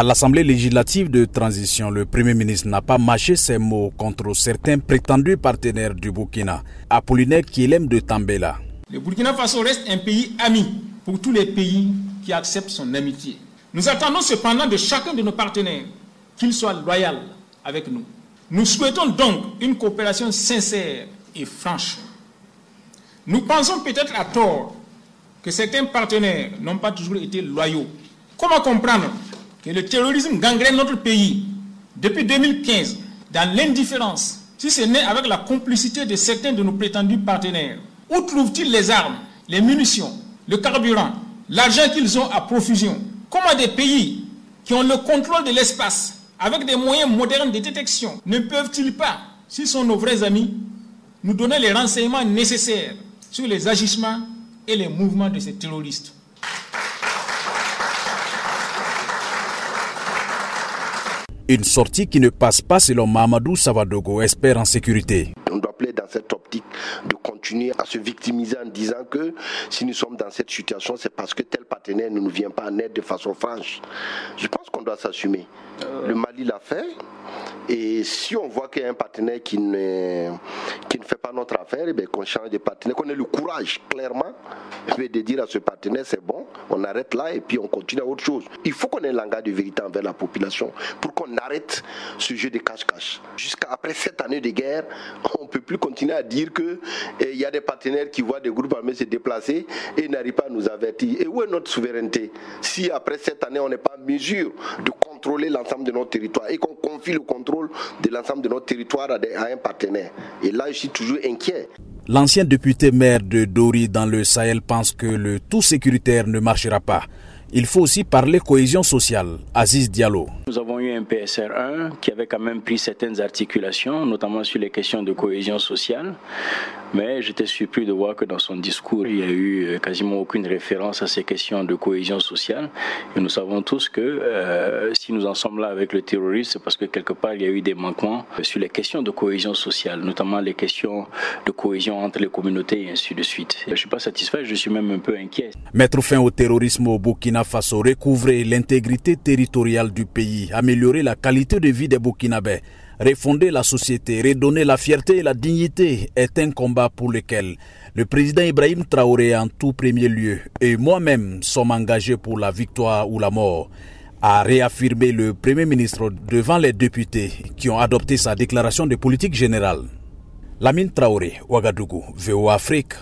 À l'Assemblée législative de transition, le Premier ministre n'a pas mâché ses mots contre certains prétendus partenaires du Burkina. Apollinaire Kielem de Tambela. Le Burkina Faso reste un pays ami pour tous les pays qui acceptent son amitié. Nous attendons cependant de chacun de nos partenaires qu'il soit loyal avec nous. Nous souhaitons donc une coopération sincère et franche. Nous pensons peut-être à tort que certains partenaires n'ont pas toujours été loyaux. Comment comprendre que le terrorisme gangrène notre pays. Depuis 2015 dans l'indifférence, si ce n'est avec la complicité de certains de nos prétendus partenaires Où trouvent-ils les armes, les munitions, le carburant, l'argent qu'ils ont à profusion? Comment des pays qui ont le contrôle de l'espace avec des moyens modernes de détection ne peuvent-ils pas, s'ils sont nos vrais amis, nous donner les renseignements nécessaires sur les agissements et les mouvements de ces terroristes? Une sortie qui ne passe pas selon Mamadou Savadogo, espère en sécurité. On doit plaire dans cette optique de continuer à se victimiser en disant que si nous sommes dans cette situation, c'est parce que tel partenaire ne nous vient pas en aide de façon franche. Je pense qu'on doit s'assumer. Le Mali l'a fait. Et si on voit qu'il y a un partenaire qui ne, qui ne fait pas notre affaire, eh qu'on change de partenaire, qu'on ait le courage, clairement, de dire à ce partenaire c'est bon, on arrête là et puis on continue à autre chose. Il faut qu'on ait un langage de vérité envers la population pour qu'on arrête ce jeu de cache-cache. Jusqu'après cette année de guerre, on ne peut plus continuer à dire qu'il eh, y a des partenaires qui voient des groupes armés se déplacer et n'arrivent pas à nous avertir. Et où est notre souveraineté? Si après cette année, on n'est pas en mesure de contrôler l'ensemble de notre territoire et qu'on confie le contrôle de l'ensemble de notre territoire à, un partenaire. Et là, je suis toujours inquiet. L'ancien député maire de Dori dans le Sahel pense que le tout sécuritaire ne marchera pas. Il faut aussi parler cohésion sociale. Aziz Diallo. Nous avons eu un PSR 1 qui avait quand même pris certaines articulations, notamment sur les questions de cohésion sociale. Mais j'étais surpris de voir que dans son discours, il n'y a eu euh, quasiment aucune référence à ces questions de cohésion sociale. Et nous savons tous que euh, si nous en sommes là avec le terrorisme, c'est parce que quelque part, il y a eu des manquements sur les questions de cohésion sociale, notamment les questions de cohésion entre les communautés et ainsi de suite. Je ne suis pas satisfait, je suis même un peu inquiet. Mettre fin au terrorisme au Burkina Faso, recouvrer l'intégrité territoriale du pays, améliorer la qualité de vie des Burkinabés, Refonder la société, redonner la fierté et la dignité est un combat pour lequel le président Ibrahim Traoré en tout premier lieu et moi-même sommes engagés pour la victoire ou la mort, a réaffirmé le Premier ministre devant les députés qui ont adopté sa déclaration de politique générale. Lamine Traoré, Ouagadougou, VO Afrique,